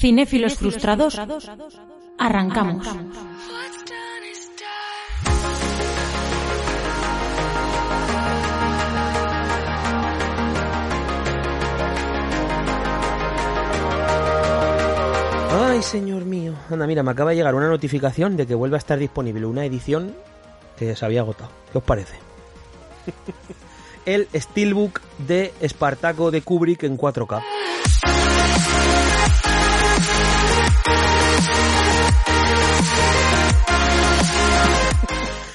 Cinéfilos frustrados, arrancamos. Ay, señor mío. Anda, mira, me acaba de llegar una notificación de que vuelve a estar disponible una edición que se había agotado. ¿Qué os parece? El Steelbook de Espartaco de Kubrick en 4K.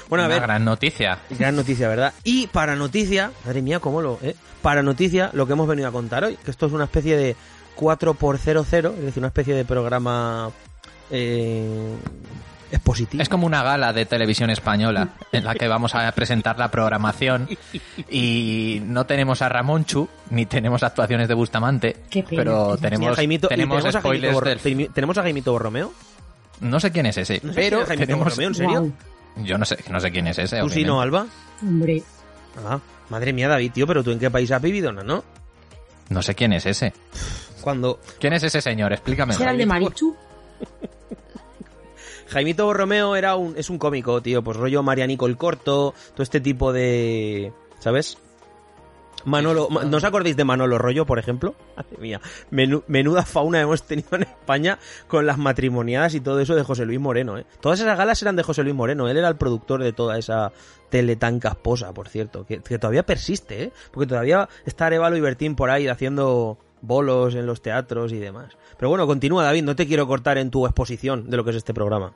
Bueno, a Una ver, gran noticia. gran noticia, ¿verdad? Y para noticia, madre mía, cómo lo, ¿eh? Para noticia, lo que hemos venido a contar hoy, que esto es una especie de 4x00, es decir, una especie de programa eh, expositivo. Es como una gala de televisión española en la que vamos a presentar la programación y no tenemos a Ramonchu ni tenemos actuaciones de Bustamante, Qué pena. pero Y a tenemos, Jaimito- tenemos tenemos a Jaimito del... ¿Tenemos a Jaimito Borromeo? No sé quién es ese, No sé pero es Jaimito tenemos... Borromeo, ¿en serio? Yo no sé, no sé quién es ese. ¿Tú sí no. Alba? hombre. Ah, madre mía, David, tío, pero ¿tú en qué país has vivido, no? no? No sé quién es ese. Cuando ¿Quién es ese señor? Explícame. ¿Será el de Marichu? Jaimito Borromeo era un, es un cómico, tío, pues rollo Marianico el Corto, todo este tipo de... ¿Sabes? Manolo, Ma- ¿no os acordáis de Manolo Rollo, por ejemplo? Madre mía, menú- menuda fauna hemos tenido en España con las matrimoniadas y todo eso de José Luis Moreno, ¿eh? Todas esas galas eran de José Luis Moreno, él era el productor de toda esa tele tan casposa, por cierto, que, que todavía persiste, ¿eh? Porque todavía está Arevalo y Bertín por ahí haciendo bolos en los teatros y demás. Pero bueno, continúa David, no te quiero cortar en tu exposición de lo que es este programa.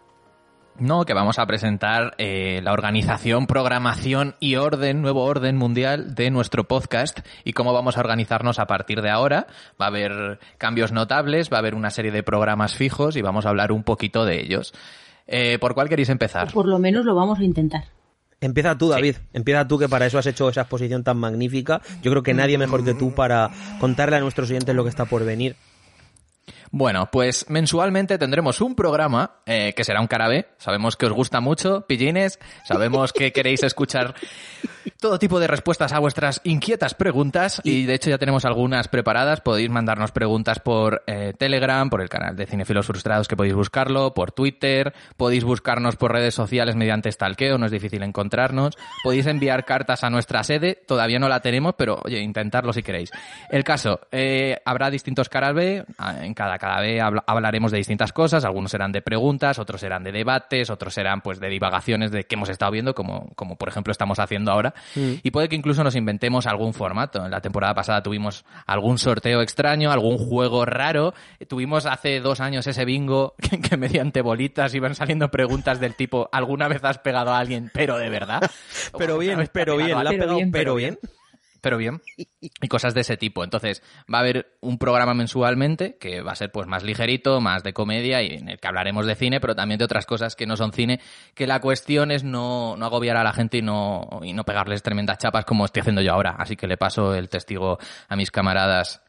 No, que vamos a presentar eh, la organización, programación y orden, nuevo orden mundial de nuestro podcast y cómo vamos a organizarnos a partir de ahora. Va a haber cambios notables, va a haber una serie de programas fijos y vamos a hablar un poquito de ellos. Eh, ¿Por cuál queréis empezar? Por lo menos lo vamos a intentar. Empieza tú, David. Empieza tú, que para eso has hecho esa exposición tan magnífica. Yo creo que nadie mejor que tú para contarle a nuestros oyentes lo que está por venir. Bueno, pues mensualmente tendremos un programa eh, que será un carabé. Sabemos que os gusta mucho, pillines. Sabemos que queréis escuchar todo tipo de respuestas a vuestras inquietas preguntas y de hecho ya tenemos algunas preparadas. Podéis mandarnos preguntas por eh, Telegram, por el canal de Cinefilos Frustrados que podéis buscarlo, por Twitter, podéis buscarnos por redes sociales mediante stalkeo, no es difícil encontrarnos. Podéis enviar cartas a nuestra sede, todavía no la tenemos, pero oye, intentarlo si queréis. El caso, eh, habrá distintos carabé, en cada carabé habla- hablaremos de distintas cosas, algunos serán de preguntas, otros serán de debates, otros serán pues de divagaciones de que hemos estado viendo, como, como por ejemplo estamos haciendo ahora. Y puede que incluso nos inventemos algún formato. En la temporada pasada tuvimos algún sorteo extraño, algún juego raro. Tuvimos hace dos años ese bingo que, que mediante bolitas iban saliendo preguntas del tipo ¿alguna vez has pegado a alguien, pero de verdad? Pero ¿O bien, pero bien, la Pero bien. pero bien. Pero bien y cosas de ese tipo. Entonces va a haber un programa mensualmente que va a ser pues más ligerito más de comedia y en el que hablaremos de cine pero también de otras cosas que no son cine que la cuestión es no, no agobiar a la gente y no y no pegarles tremendas chapas como estoy haciendo yo ahora. Así que le paso el testigo a mis camaradas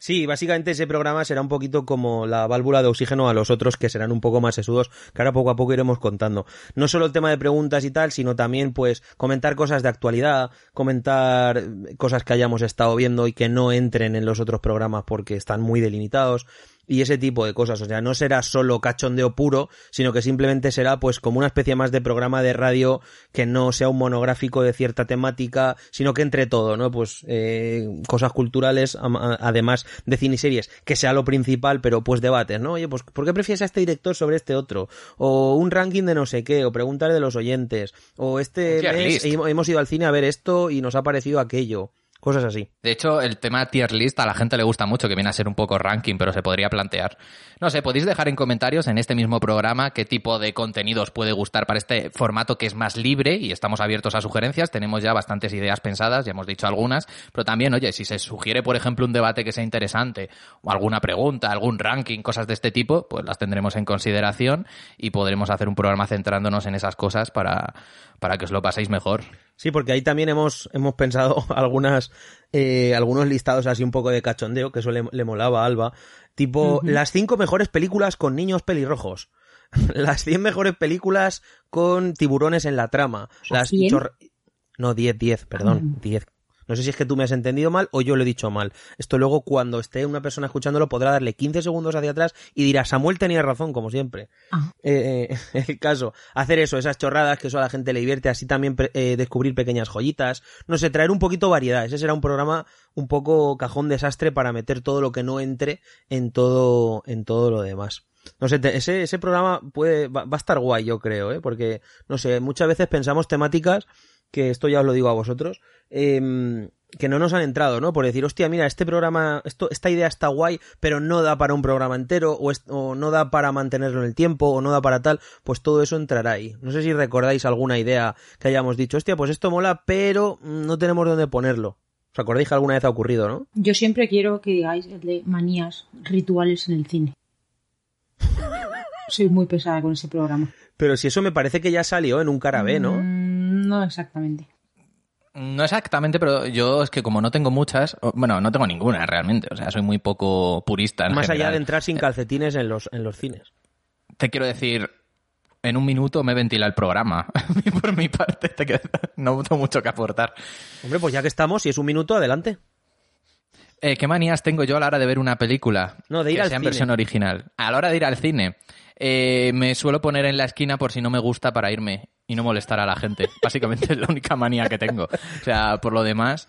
Sí, básicamente ese programa será un poquito como la válvula de oxígeno a los otros que serán un poco más sesudos, que ahora poco a poco iremos contando. No solo el tema de preguntas y tal, sino también pues comentar cosas de actualidad, comentar cosas que hayamos estado viendo y que no entren en los otros programas porque están muy delimitados y ese tipo de cosas. O sea, no será solo cachondeo puro, sino que simplemente será pues como una especie más de programa de radio que no sea un monográfico de cierta temática, sino que entre todo, ¿no? Pues eh, cosas culturales, además de cine y series, que sea lo principal, pero pues debates, ¿no? Oye, pues ¿por qué prefieres a este director sobre este otro? O un ranking de no sé qué, o preguntar de los oyentes, o este mes hemos ido al cine a ver esto y nos ha parecido aquello. Cosas así. De hecho, el tema tier list a la gente le gusta mucho, que viene a ser un poco ranking, pero se podría plantear. No sé, podéis dejar en comentarios en este mismo programa qué tipo de contenidos puede gustar para este formato que es más libre y estamos abiertos a sugerencias. Tenemos ya bastantes ideas pensadas, ya hemos dicho algunas, pero también, oye, si se sugiere, por ejemplo, un debate que sea interesante o alguna pregunta, algún ranking, cosas de este tipo, pues las tendremos en consideración y podremos hacer un programa centrándonos en esas cosas para, para que os lo paséis mejor. Sí, porque ahí también hemos, hemos pensado algunas, eh, algunos listados así un poco de cachondeo, que eso le, le molaba a Alba. Tipo, las cinco mejores películas con niños pelirrojos. las 100 mejores películas con tiburones en la trama. Las No, 10, 10, perdón, 10. No sé si es que tú me has entendido mal o yo lo he dicho mal. Esto luego, cuando esté una persona escuchándolo, podrá darle 15 segundos hacia atrás y dirá, Samuel tenía razón, como siempre. Ah. Eh, eh, el caso, hacer eso, esas chorradas que eso a la gente le divierte, así también eh, descubrir pequeñas joyitas, no sé, traer un poquito variedad. Ese será un programa un poco cajón desastre para meter todo lo que no entre en todo, en todo lo demás. No sé, ese, ese programa puede, va, va a estar guay, yo creo, ¿eh? porque, no sé, muchas veces pensamos temáticas que esto ya os lo digo a vosotros, em, que no nos han entrado, ¿no? Por decir, hostia, mira, este programa, esto, esta idea está guay, pero no da para un programa entero, o, es- o no da para mantenerlo en el tiempo, o no da para tal, pues todo eso entrará ahí. No sé si recordáis alguna idea que hayamos dicho, hostia, pues esto mola, pero no tenemos dónde ponerlo. ¿Os acordáis que alguna vez ha ocurrido, no? Yo siempre quiero que digáis el de manías rituales en el cine. Soy muy pesada con ese programa. Pero si eso me parece que ya salió en un cara B, ¿no? Mm, no exactamente. No exactamente, pero yo es que como no tengo muchas, bueno, no tengo ninguna realmente, o sea, soy muy poco purista. en Más allá de entrar sin calcetines en los, en los cines. Te quiero decir, en un minuto me ventila el programa. Por mi parte, te no tengo mucho que aportar. Hombre, pues ya que estamos, si es un minuto, adelante. Eh, ¿Qué manías tengo yo a la hora de ver una película? No, de ir que al sea en cine. versión original. A la hora de ir al cine, eh, me suelo poner en la esquina por si no me gusta para irme y no molestar a la gente. Básicamente es la única manía que tengo. O sea, por lo demás,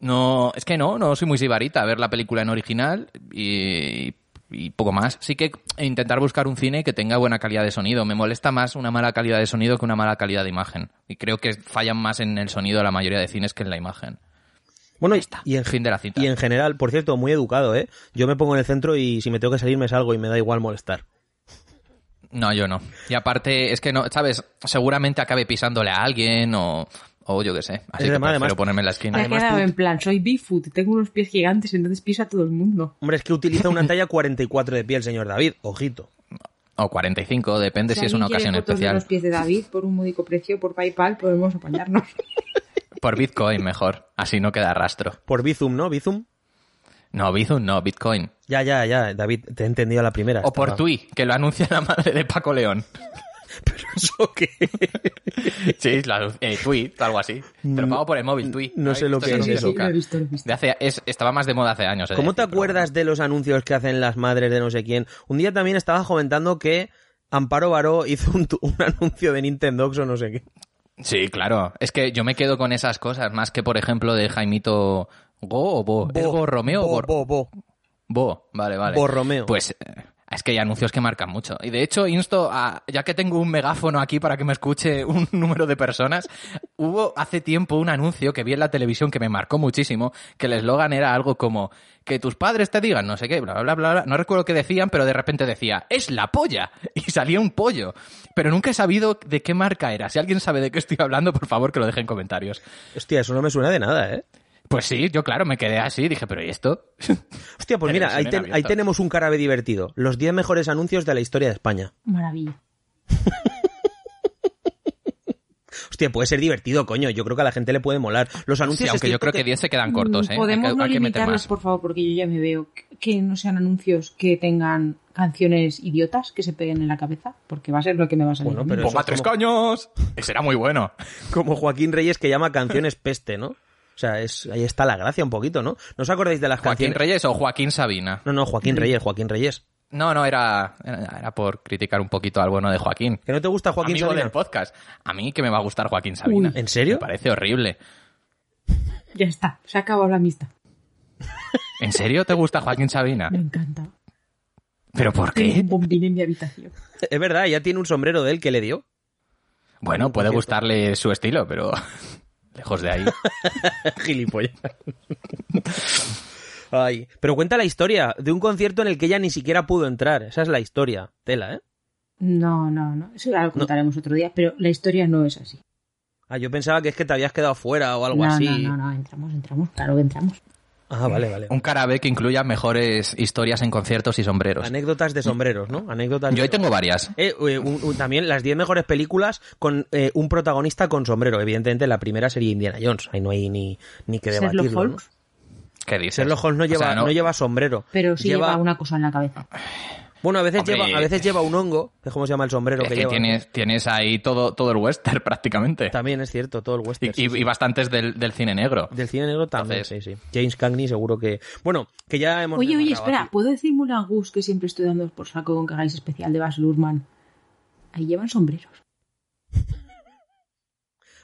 no, es que no, no soy muy sibarita a ver la película en original y, y poco más. Sí que intentar buscar un cine que tenga buena calidad de sonido. Me molesta más una mala calidad de sonido que una mala calidad de imagen. Y creo que fallan más en el sonido la mayoría de cines que en la imagen. Bueno, y, y en, Fin de la cita. y en general, por cierto, muy educado, ¿eh? Yo me pongo en el centro y si me tengo que salir me salgo y me da igual molestar. No, yo no. Y aparte, es que no, ¿sabes? Seguramente acabe pisándole a alguien o, o yo qué sé. Así Es que además- prefiero ponerme en la esquina. Me he Además, quedado tú- en plan, soy Bigfoot, tengo unos pies gigantes, entonces piso a todo el mundo. Hombre, es que utiliza una talla 44 de pie el señor David, ojito. O 45, depende si es una ocasión fotos de especial. los pies de David por un módico precio por PayPal, podemos apañarnos. Por Bitcoin mejor, así no queda rastro. Por Bizum, ¿no? Bizum. No, Bizum no, Bitcoin. Ya, ya, ya, David, te he entendido a la primera. O por Tui, que lo anuncia la madre de Paco León. ¿Pero eso qué? Sí, la, eh, Tui, algo así. Pero pago por el móvil, Tui. no sé lo ¿Habéis que es eso. he visto, he visto. De hace, es, estaba más de moda hace años. de ¿Cómo te decir, pero acuerdas de los anuncios que hacen las madres de no sé quién? Un día también estaba comentando que Amparo Baró hizo un anuncio de Nintendo o no sé qué. Sí, claro. Es que yo me quedo con esas cosas, más que, por ejemplo, de Jaimito Go o Bo. ¿Es Bo Romeo o Bo, Bo? Bo, Bo. Bo, vale, vale. Bo Romeo. Pues eh, es que hay anuncios que marcan mucho. Y de hecho, insto a, ya que tengo un megáfono aquí para que me escuche un número de personas, hubo hace tiempo un anuncio que vi en la televisión que me marcó muchísimo, que el eslogan era algo como que tus padres te digan no sé qué, bla, bla, bla, bla. No recuerdo qué decían, pero de repente decía, es la polla. Y salía un pollo. Pero nunca he sabido de qué marca era. Si alguien sabe de qué estoy hablando, por favor que lo deje en comentarios. Hostia, eso no me suena de nada, ¿eh? Pues sí, yo claro, me quedé así, dije, pero ¿y esto? Hostia, pues mira, ahí, ten- tenemos un carabe divertido. Los 10 mejores anuncios de la historia de España. Maravilla. Hostia, puede ser divertido, coño. Yo creo que a la gente le puede molar. Los Sí, anuncios es aunque yo creo que 10 se quedan cortos, ¿eh? Podemos hay que, no hay que meter limitarlos, por favor, porque yo ya me veo que no sean anuncios que tengan canciones idiotas que se peguen en la cabeza, porque va a ser lo que me va a salir. Bueno, a mí. pero- ¡Ponga eso tres como- caños! Ese era muy bueno. como Joaquín Reyes que llama canciones peste, ¿no? O sea, es, ahí está la gracia un poquito, ¿no? ¿No os acordáis de las ¿Joaquín canciones? Reyes o Joaquín Sabina? No, no, Joaquín Reyes, Joaquín Reyes. No, no, era, era era por criticar un poquito al bueno de Joaquín. ¿Que no te gusta Joaquín Amigo Sabina? del podcast. A mí que me va a gustar Joaquín Sabina. Uy, ¿en serio? Me parece horrible. Ya está, se ha acabado la amistad. ¿En serio te gusta Joaquín Sabina? Me encanta. ¿Pero por Tengo qué? un bombín en mi habitación. Es verdad, ya tiene un sombrero de él que le dio. Bueno, puede gustarle su estilo, pero... lejos de ahí. Gilipollas. Ay, pero cuenta la historia de un concierto en el que ella ni siquiera pudo entrar. Esa es la historia. Tela, ¿eh? No, no, no. Eso ya lo contaremos otro día, pero la historia no es así. Ah, yo pensaba que es que te habías quedado fuera o algo no, así. no, no, no, entramos, entramos, claro que entramos. Ah, vale, vale. Un carabé que incluya mejores historias en conciertos y sombreros. Anécdotas de sombreros, ¿no? Anécdotas. Yo ahí de- tengo varias. Eh, eh, un- un- también las 10 mejores películas con eh, un protagonista con sombrero. Evidentemente, la primera sería Indiana Jones. Ahí no hay ni, ni que debatirlo. ¿no? Holmes, ¿Qué dices? Sherlock Holmes no O lleva, sea, no... lleva sombrero. pero sí lleva... una cosa en la cabeza. Bueno, a veces, Hombre, lleva, a veces lleva un hongo, que es como se llama el sombrero Es que, que lleva. tienes, tienes ahí todo, todo el western prácticamente. También es cierto, todo el Y, western. sí, y- sí. y bastantes del, del cine negro. Del cine negro también, Entonces- sí, sí. James Cagney seguro que... Bueno, que ya hemos... Oye, oye, espera, aquí. ¿puedo decir Mulan Gus que siempre estoy dando por saco con que hagáis especial de Bas Luhrmann? Ahí llevan sombreros.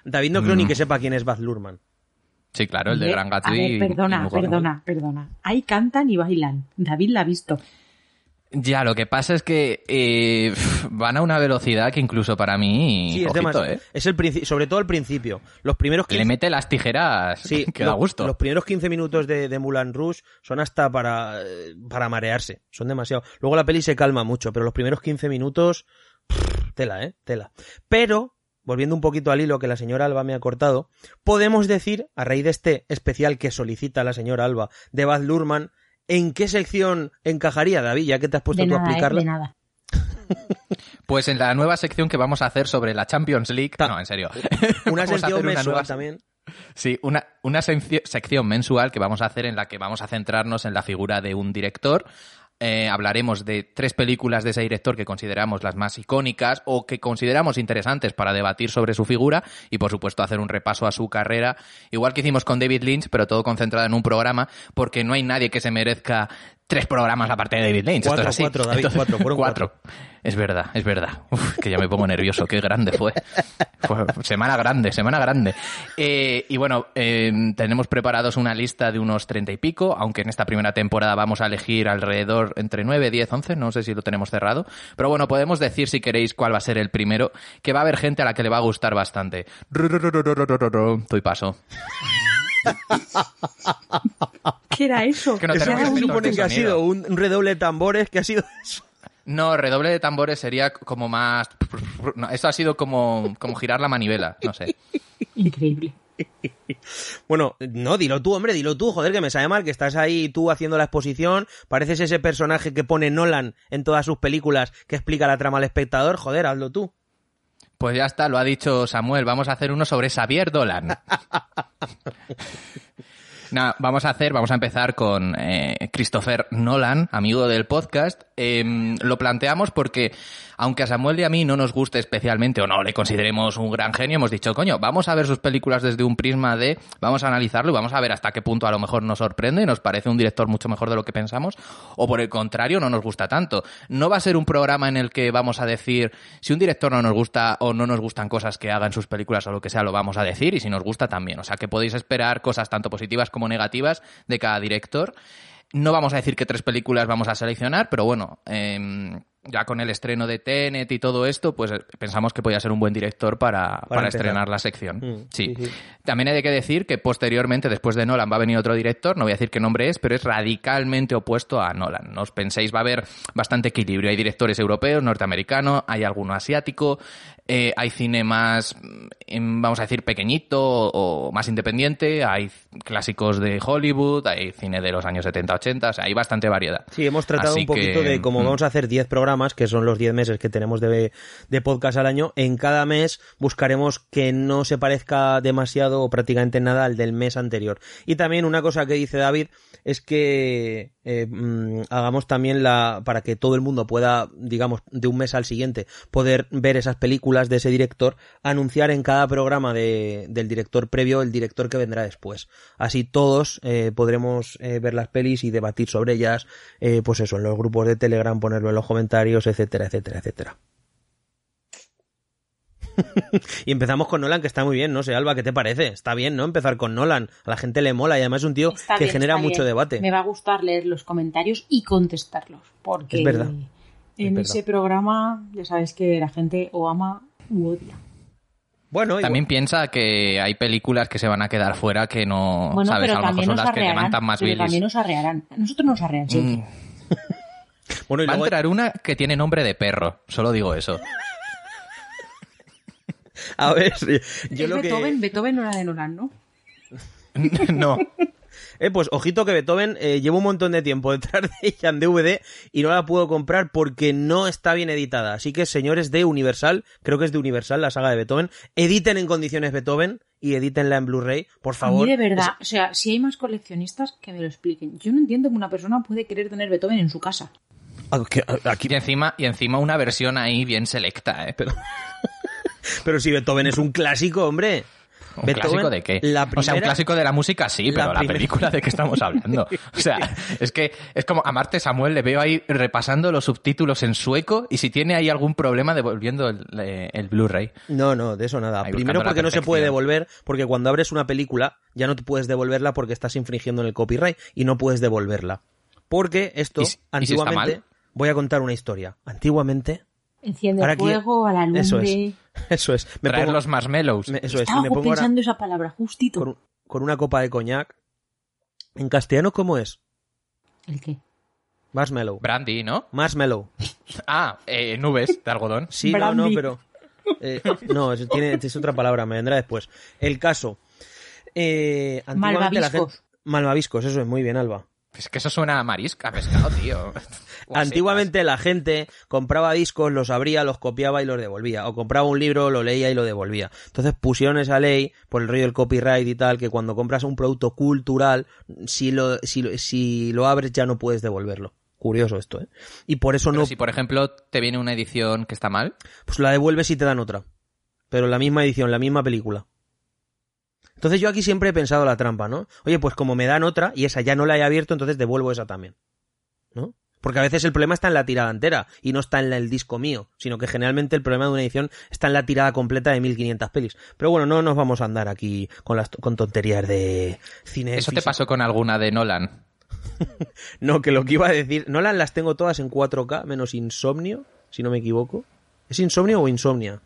David no creo ni Mm. que sepa quién es Baz Luhrmann. Sí, claro, el de Gran Gatsby. y- perdona, y Mulan. perdona, perdona. Ahí cantan y bailan. David la ha visto. Ya, lo que pasa es que eh, van a una velocidad que incluso para mí, Sí, es demasiado. ¿eh? Es el principio, sobre todo al principio. Los primeros 15... Le mete las tijeras Sí, que da gusto. Los primeros 15 minutos de, de Mulan Rouge son hasta para, para marearse. Son demasiado. Luego la peli se calma mucho, pero los primeros 15 minutos. pff, tela, ¿eh? Tela. Pero, volviendo un poquito al hilo que la señora Alba me ha cortado, podemos decir, a raíz de este especial que solicita la señora Alba de Baz Luhrmann, ¿en qué sección encajaría, David? Ya que te has puesto De tú a ¿eh? explicarla. De nada. Pues en la nueva sección que vamos a hacer sobre la Champions League. Ta- No, en serio. Una sección una mensual nueva- también. Sí, una, una sección mensual que vamos a hacer en la que vamos a centrarnos en la figura de un director. Eh, hablaremos de tres películas de ese director que consideramos las más icónicas o que consideramos interesantes para debatir sobre su figura y, por supuesto, hacer un repaso a su carrera, igual que hicimos con David Lynch, pero todo concentrado en un programa, porque no hay nadie que se merezca tres programas aparte de David Lynch. Esto Cuatro, es así. cuatro, David, cuatro, fueron cuatro. Es verdad, es verdad. Uf, que ya me pongo nervioso. Qué grande fue. Fue semana grande, semana grande. Eh, y bueno, eh, tenemos preparados una lista de unos treinta y pico, aunque en esta primera temporada vamos a elegir alrededor entre nueve, diez, once, no sé si lo tenemos cerrado. Pero bueno, podemos decir si queréis cuál va a ser el primero, que va a haber gente a la que le va a gustar bastante. Paso. ¿Qué era eso? Que no Eso tenemos que ha sido un un redoble de tambores, que ha sido eso. No, redoble de tambores sería como más... No, eso ha sido como, como girar la manivela, no sé. Increíble. Bueno, no, dilo tú, hombre, dilo tú, joder, que me sabe mal que estás ahí tú haciendo la exposición, pareces ese personaje que pone Nolan en todas sus películas que explica la trama al espectador, joder, hazlo tú. Pues ya está, lo ha dicho Samuel. Vamos a hacer uno sobre Xavier Dolan. Vamos a hacer, vamos a empezar con eh, Christopher Nolan, amigo del podcast. Em, lo planteamos porque, aunque a Samuel y a mí no nos guste especialmente o no le consideremos un gran genio, hemos dicho, coño, vamos a ver sus películas desde un prisma de, vamos a analizarlo y vamos a ver hasta qué punto a lo mejor nos sorprende, nos parece un director mucho mejor de lo que pensamos, o por el contrario, no nos gusta tanto. No va a ser un programa en el que vamos a decir, si un director no nos gusta o no nos gustan cosas que haga en sus películas o lo que sea, lo vamos a decir, y si nos gusta también. O sea que podéis esperar cosas tanto positivas como negativas de cada director. No vamos a decir qué tres películas vamos a seleccionar, pero bueno, em, ya con el estreno de Tenet y todo esto, pues eh, pensamos que podía ser un buen director para, para, estrenar la sección. Mm, sí. sí, sí. También hay que decir que posteriormente, después de Nolan, va a venir otro director, no voy a decir qué nombre es, pero es radicalmente opuesto a Nolan. No os penséis, va a haber bastante equilibrio. Hay directores europeos, norteamericanos, hay alguno asiático, eh, hay cine más, mm, vamos a decir, pequeñito o más independiente, hay clásicos de Hollywood, hay cine de los años 70-80, o sea, hay bastante variedad. Sí, hemos tratado Así un poquito que, de como mm. vamos a hacer 10 programas, que son los 10 meses que tenemos de, de podcast al año, en cada mes buscaremos que no se parezca demasiado o prácticamente nada al del mes anterior. Y también una cosa que dice David es que eh, mm, hagamos también la para que todo el mundo pueda, digamos, de un mes al siguiente poder ver esas películas de ese director, anunciar en cada programa de, del director previo el director que vendrá después. Así todos eh, podremos eh, ver las pelis y debatir sobre ellas, eh, pues eso, en los grupos de Telegram, ponerlo en los comentarios, etcétera, etcétera, etcétera. y empezamos con Nolan, que está muy bien, no sé, Alba, ¿qué te parece? Está bien, ¿no? Empezar con Nolan. A la gente le mola y además es un tío Está que bien, genera mucho bien. debate. Me va a gustar leer los comentarios y contestarlos. Porque Es verdad. en Es ese programa ya sabes que la gente o ama u odia. Bueno, igual- También piensa que hay películas que se van a quedar fuera que no, Bueno, ¿sabes? pero A lo mejor también son nos las que arrearán. levantan más bilis. también nos arrearán. A nosotros nos arrean siempre. Mm. bueno, y Va a luego- entrar una que tiene nombre de perro, solo digo eso. a ver, yo Es lo que... Beethoven, Beethoven no era de Nolan, ¿no? no. Eh, pues ojito que Beethoven eh, llevo un montón de tiempo detrás de ella en DVD y no la puedo comprar porque no está bien editada. Así que, señores de Universal, creo que es de Universal la saga de Beethoven, editen en condiciones Beethoven y edítenla en Blu-ray, por favor. mí de verdad, o sea, si hay más coleccionistas, que me lo expliquen. Yo no entiendo que una persona puede querer tener Beethoven en su casa. Ah, que- Aquí, Y encima, y encima una versión ahí bien selecta, ¿eh? pero... pero si Beethoven es un clásico, hombre. ¿Un Beethoven, clásico de qué? La O sea, un clásico de la música sí, pero la, película de qué estamos hablando. O sea, es que es como a Marte Samuel le veo ahí repasando los subtítulos en sueco y si tiene ahí algún problema devolviendo el, eh, el Blu-ray. No, no, de eso nada. Ahí Primero porque no se puede devolver, porque cuando abres una película ya no te puedes devolverla porque estás infringiendo en el copyright y no puedes devolverla. Porque esto, ¿Y si- y si está antiguamente, voy a contar una historia. Antiguamente, Enciende Ahora el fuego a la lumbre. eso es, eso es. Me Traer pongo, los marshmallows. me- eso es, Estaba me pongo pensando esa palabra, justito. con, con una copa de coñac. En castellano, ¿cómo es? ¿El qué? Marshmallow. Brandy, ¿no? Marshmallow. Ah, eh, nubes de algodón. Sí, no, no, Brandy. pero. eh, no, es, tiene, es otra palabra, me vendrá después. El caso. Eh, antiguamente la gente. Malvaviscos. Malvaviscos, eso es muy bien, Alba. Es que eso suena a marisca, a pescado, tío. Antiguamente la gente compraba discos, los abría, los copiaba y los devolvía. O compraba un libro, lo leía y lo devolvía. Entonces pusieron esa ley por el rollo del copyright y tal, que cuando compras un producto cultural, si lo, si, lo- si lo abres ya no puedes devolverlo. Curioso esto, ¿eh? Y por eso Pero no, si, por ejemplo, te viene una edición que está mal, pues la devuelves y te dan otra. Pero la misma edición, la misma película. Entonces yo aquí siempre he pensado la trampa, ¿no? Oye, pues como me dan otra y esa ya no la he abierto, entonces devuelvo esa también. ¿No? Porque a veces el problema está en la tirada entera y no está en el disco mío, sino que generalmente el problema de una edición está en la tirada completa de 1500 pelis. Pero bueno, no nos vamos a andar aquí con las con tonterías de cine. ¿eso te pasó con alguna de Nolan? No, que lo que iba a decir, Nolan las tengo todas en 4K menos Insomnio, si no me equivoco. ¿Es Insomnio o Insomnia?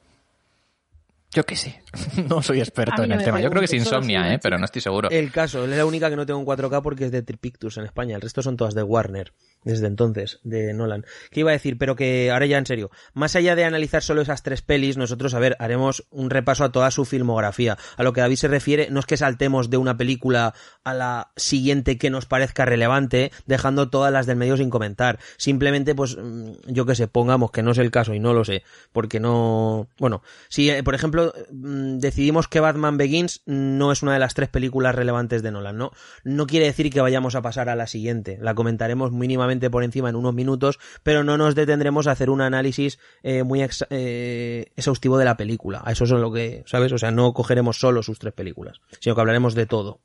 Yo qué sé. No soy experto en el tema. Yo creo que es insomnia, ¿eh? Pero no estoy seguro. El caso, es la única que no tengo en 4K porque es de Tripictus en España. El resto son todas de Warner, desde entonces, de Nolan. ¿Qué iba a decir? Pero que ahora ya en serio, más allá de analizar solo esas tres pelis, nosotros, a ver, haremos un repaso a toda su filmografía. A lo que David se refiere, no es que saltemos de una película a la siguiente que nos parezca relevante, dejando todas las del medio sin comentar. Simplemente, pues, mm, yo que sé, pongamos que no es el caso y no lo sé, porque no... Bueno, si, eh, por ejemplo, mm, decidimos que Batman Begins no es una de las tres películas relevantes de Nolan, ¿no? No quiere decir que vayamos a pasar a la siguiente. La comentaremos mínimamente por encima en unos minutos, pero no nos detendremos a hacer un análisis eh, muy ex- eh, exhaustivo de la película. A eso es lo que, ¿sabes? O sea, no cogeremos solo sus tres películas, sino que hablaremos de todo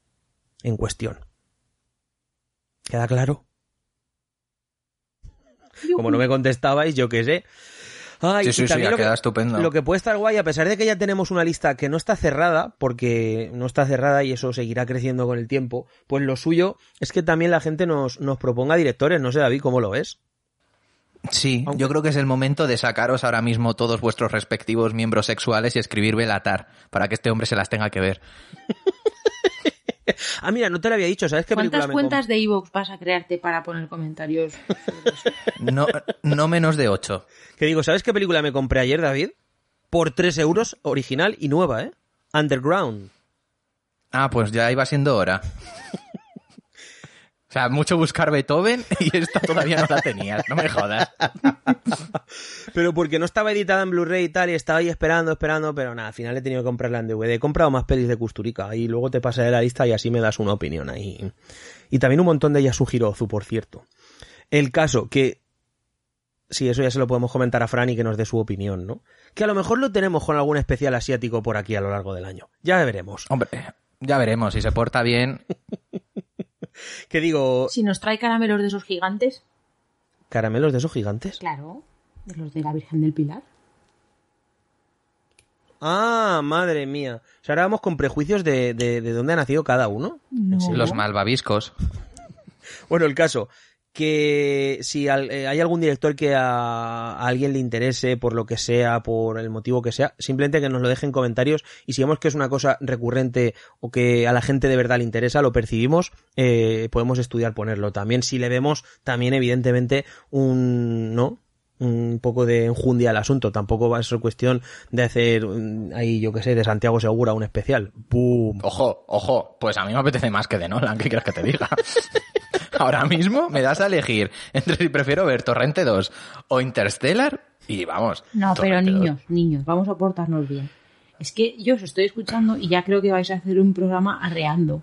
en cuestión. ¿Queda claro? Como no me contestabais, yo qué sé. Ay, Sí, sí, sí, también lo que- quedado estupendo. lo que puede estar guay, a pesar de que ya tenemos una lista que no está cerrada, porque no está cerrada y eso seguirá creciendo con el tiempo, pues lo suyo es que también la gente nos, nos proponga directores. No sé, David, ¿cómo lo ves? Sí, Aunque- yo creo que es el momento de sacaros ahora mismo todos vuestros respectivos miembros sexuales y escribir Belatar para que este hombre se las tenga que ver. Ah, mira, no te lo había dicho, ¿sabes qué película ¿Cuántas me cuentas de Evox vas a crearte para poner comentarios? sobre eso? No, no menos de ocho. Que digo, ¿sabes qué película me compré ayer, David? Por 3 euros, original y nueva, ¿eh? Underground. Ah, pues ya iba siendo hora. Sea, mucho buscar Beethoven y esta todavía no la tenías, no me jodas. Pero porque no estaba editada en Blu-ray y tal, y estaba ahí esperando, esperando, pero nada, al final he tenido que comprarla en DVD. He comprado más pelis de Kusturica y luego te pasaré la lista y así me das una opinión ahí. Y también un montón de Yasuhiro Ozu, por cierto. El caso que... Sí, eso ya se lo podemos comentar a Fran y que nos dé su opinión, ¿no? Que a lo mejor lo tenemos con algún especial asiático por aquí a lo largo del año. Ya veremos. Hombre, ya veremos, si se porta bien. Que digo, Si nos trae caramelos de esos gigantes, caramelos de esos gigantes. claro, de los de la Virgen del Pilar. Ah, madre mía. O sea, ahora vamos con prejuicios de, de, de dónde ha nacido cada uno. No. Los malvaviscos. Bueno, el caso, que si al- eh, hay algún director que a, alguien le interese por lo que sea, por el motivo que sea, simplemente que nos lo deje en comentarios y si vemos que es una cosa recurrente o que a la gente de verdad le interesa, lo percibimos, eh, podemos estudiar ponerlo. También si le vemos, también evidentemente un, ¿no? un poco de enjundia al asunto. Tampoco va a ser cuestión de hacer ahí, yo que sé, de Santiago Segura un especial. ¡Bum! Ojo, ojo, pues a mí me apetece más que de Nolan, ¿qué quieres que te diga? Ahora mismo me das a elegir entre si prefiero ver Torrente 2 o Interstellar y vamos. No, pero Torrente 2. niños, niños, vamos a portarnos bien. Es que yo os estoy escuchando y ya creo que vais a hacer un programa arreando.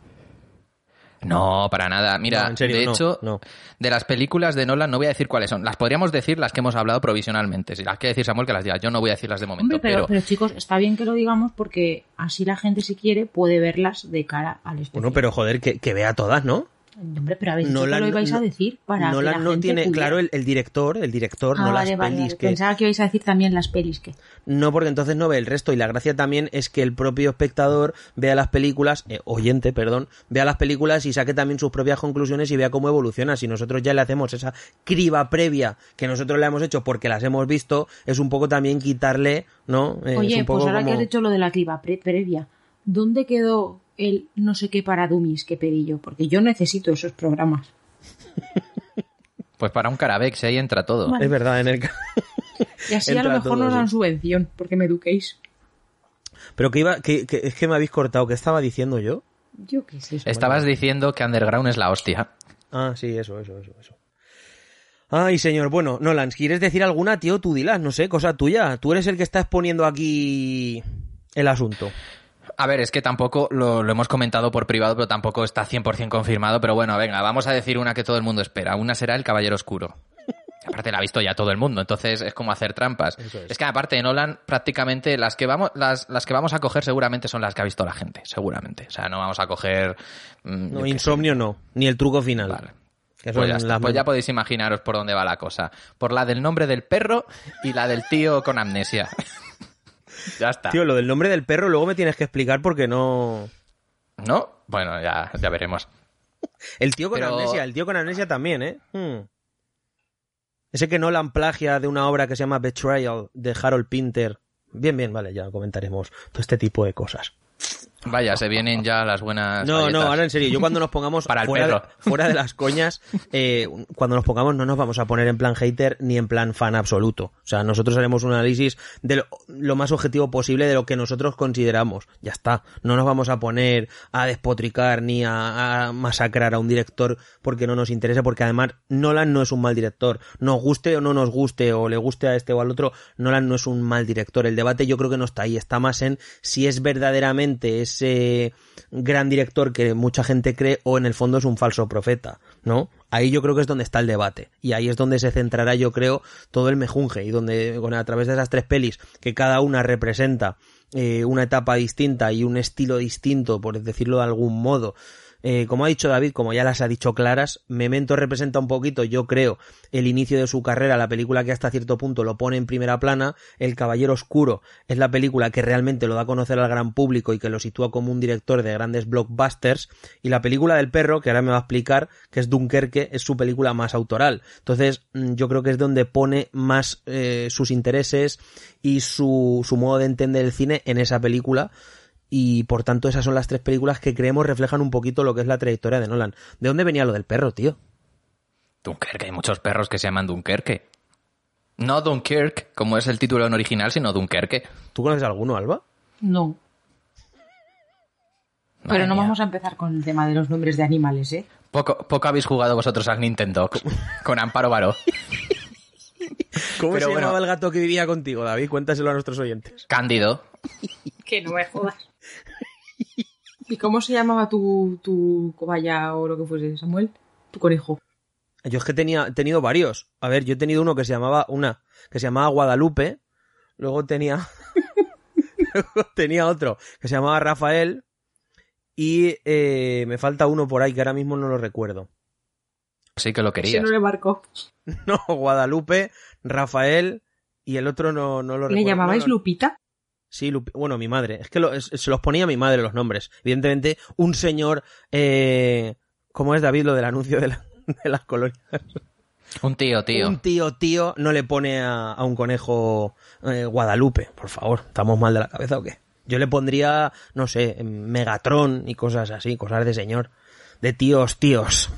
No, para nada. Mira, No, en serio, de no, hecho, no. de las películas de Nolan no voy a decir cuáles son. Las podríamos decir las que hemos hablado provisionalmente. Si las quiere decir Samuel, que las diga. Yo no voy a decirlas de momento, Hombre, pero, pero... pero chicos, está bien que lo digamos porque así la gente, si quiere, puede verlas de cara al especial. Bueno, pero joder, que, que vea todas, ¿no? Hombre, pero habéis dicho Nolan que lo ibais no- a decir para que Nolan la no gente tiene, pudiera. claro, el, el director, el director, Ah, no vale, las vale, pelis vale. que... Pensaba que ibais a decir también las pelis que... No, porque entonces no ve el resto. Y la gracia también es que el propio espectador vea las películas, eh, oyente, perdón, vea las películas y saque también sus propias conclusiones y vea cómo evoluciona. Si nosotros ya le hacemos esa criba previa que nosotros le hemos hecho porque las hemos visto, es un poco también quitarle, ¿no? Eh, es Oye, un poco pues ahora como- que has hecho lo de la criba pre- previa, ¿dónde quedó el no sé qué para dummies que pedí yo? Porque yo necesito esos programas. Pues para un Carabex, ahí entra todo. Vale. Es verdad, en el... Y así a lo mejor todo, nos dan sí. subvención, porque me eduquéis. Pero que iba, que, que- es que me habéis cortado. ¿Qué estaba diciendo yo? Yo qué sé. Estabas diciendo que Underground es la hostia. Ah, sí, eso, eso, eso, eso. Ay, señor. Bueno, Nolan, ¿quieres decir alguna, tío? Tú dilas, no sé, cosa tuya. Tú eres el que está exponiendo aquí el asunto. A ver, es que tampoco lo, lo hemos comentado por privado, pero tampoco está 100% confirmado. Pero bueno, venga, vamos a decir una que todo el mundo espera. Una será El Caballero Oscuro. Aparte la ha visto ya todo el mundo, entonces es como hacer trampas. Es. es. que aparte de Nolan, prácticamente las que vamos, las, las que vamos a coger seguramente son las que ha visto la gente, seguramente. O sea, no vamos a coger. mm, No, insomnio no, ni el truco final. Vale. Que Pues ya, está. Pues ya podéis imaginaros por dónde va la cosa. Por la del nombre del perro y la del tío con amnesia. ya está. Tío, lo del nombre del perro luego me tienes que explicar porque no... ¿No? Bueno, ya, ya veremos. El tío con Pero- amnesia, el tío con amnesia también, ¿eh? Hmm. Ese que Nolan plagia de una obra que se llama Betrayal de Harold Pinter. Bien, bien, vale, ya comentaremos todo este tipo de cosas. Vaya, se vienen ya las buenas. No, no, ahora en serio, yo cuando nos pongamos Para el fuera, de, perro. fuera de las coñas, eh, cuando nos pongamos no nos vamos a poner en plan hater ni en plan fan absoluto. O sea, nosotros haremos un análisis de lo, lo más objetivo posible de lo que nosotros consideramos. Ya está. No nos vamos a poner a despotricar ni a, a masacrar a un director porque no nos interesa, porque además Nolan no es un mal director. Nos guste o no nos guste, o le guste a este o al otro, Nolan no es un mal director. El debate yo creo que no está ahí, está más en si es verdaderamente ese gran director que mucha gente cree o en el fondo es un falso profeta, ¿no? Ahí yo creo que es donde está el debate y ahí es donde se centrará yo creo todo el mejunje y donde con- a través de esas tres pelis que cada una representa eh, una etapa distinta y un estilo distinto, por decirlo de algún modo, eh, como ha dicho David, como ya las ha dicho claras, Memento representa un poquito, yo creo, el inicio de su carrera, la película que hasta cierto punto lo pone en primera plana, El Caballero Oscuro es la película que realmente lo da a conocer al gran público y que lo sitúa como un director de grandes blockbusters, y la película del perro, que ahora me va a explicar, que es Dunkerque, es su película más autoral. Entonces, mm, yo creo que es donde pone más eh, sus intereses y su, su modo de entender el cine en esa película, y por tanto esas son las tres películas que creemos reflejan un poquito lo que es la trayectoria de Nolan. ¿De dónde venía lo del perro, tío? Dunkerque, hay muchos perros que se llaman Dunkerque. No Dunkirk, como es el título en original, sino Dunkerque. ¿Tú conoces alguno, Alba? No. Madre Pero no mía. vamos a empezar con el tema de los nombres de animales, ¿eh? Poco, poco habéis jugado vosotros al Nintendo con Amparo Baró. ¿Cómo Pero se bueno. llamaba el gato que vivía contigo, David? Cuéntaselo a nuestros oyentes. Cándido. Que no me jodas. ¿Y cómo se llamaba tu, tu cobaya o lo que fuese, Samuel? Tu conejo. Yo es que tenía, he tenido varios. A ver, yo he tenido uno que se llamaba, una, que se llamaba Guadalupe. Luego tenía, luego tenía otro que se llamaba Rafael. Y eh, me falta uno por ahí que ahora mismo no lo recuerdo. Sí que lo querías. no le marcó. No, Guadalupe, Rafael y el otro no, no lo ¿Le recuerdo. llamabais No, no, Lupita? Sí, Lupi- bueno, mi madre. Es que lo- es- se los ponía mi madre los nombres. Evidentemente, un señor, eh, ¿cómo es David lo del anuncio de la, de las colonias. Un tío, tío. Un tío, tío, no le pone a, a un conejo eh, Guadalupe, por favor. ¿Estamos mal de la cabeza o qué? Yo le pondría, no sé, Megatron y cosas así, cosas de señor. De tíos, tíos.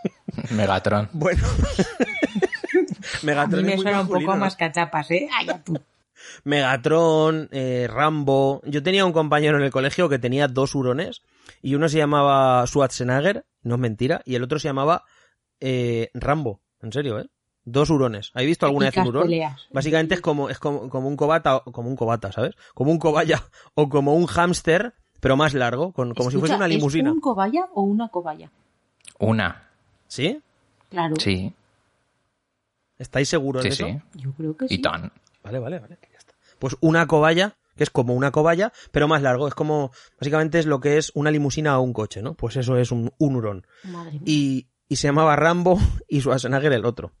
Megatron. Bueno. A Megatron mí me es muy suena un poco más cachapas, ¿eh? Ay, tú. Megatron, eh, Rambo. Yo tenía un compañero en el colegio que tenía dos hurones y uno se llamaba Schwarzenegger, no es mentira, y el otro se llamaba eh, Rambo. En serio, ¿eh? Dos hurones. ¿Habéis visto alguna vez un hurón? peleas. Básicamente es como, es como, como un cobata, como un cobata, ¿sabes? Como un cobaya o como un hámster, pero más largo, con, como si fuese una limusina. ¿Es un cobaya o una cobaya? Una. ¿Sí? Claro. Sí, ¿Estáis seguros sí, de eso? sí. Yo creo que sí. Y tan. Vale, vale, vale. Pues una cobaya, que es como una cobaya, pero más largo. Es como, básicamente es lo que es una limusina o un coche, ¿no? Pues eso es un, un hurón. Madre mía. Y, y se llamaba Rambo y Schwarzenegger el otro.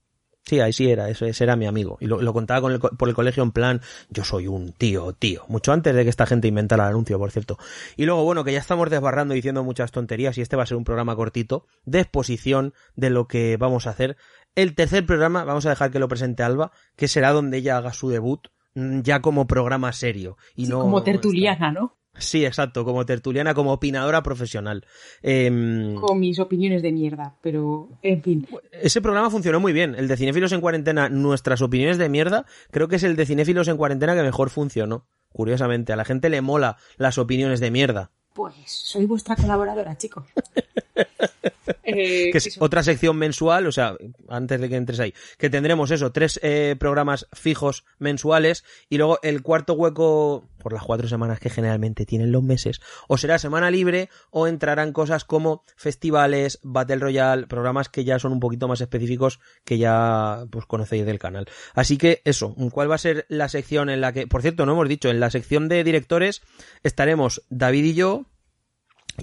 Sí, ahí sí era, ese, era mi amigo. Y lo, lo contaba con el por el colegio en plan, yo soy un tío, tío. Mucho antes de que esta gente inventara el anuncio, por cierto. Y luego, bueno, que ya estamos desbarrando diciendo muchas tonterías y este va a ser un programa cortito de exposición de lo que vamos a hacer. El tercer programa, vamos a dejar que lo presente Alba, que será donde ella haga su debut, ya como programa serio. Y Sí, no como tertuliana, ¿no? Sí, exacto, como tertuliana, como opinadora profesional. Em, Con mis opiniones de mierda, pero en fin. ese programa funcionó muy bien. El de Cinéfilos en Cuarentena, nuestras opiniones de mierda, creo que es el de Cinéfilos en Cuarentena que mejor funcionó. Curiosamente, a la gente le mola las opiniones de mierda. Pues soy vuestra colaboradora, chicos. Eh, Que es eso. otra sección mensual, o sea, antes de que entres ahí, que tendremos eso, tres eh, programas fijos mensuales y luego el cuarto hueco, por las cuatro semanas que generalmente tienen los meses, o será semana libre o entrarán cosas como festivales, Battle Royale, programas que ya son un poquito más específicos que ya pues conocéis del canal. Así que eso, ¿cuál va a ser la sección en la que, por cierto, no hemos dicho, en la sección de directores estaremos David y yo,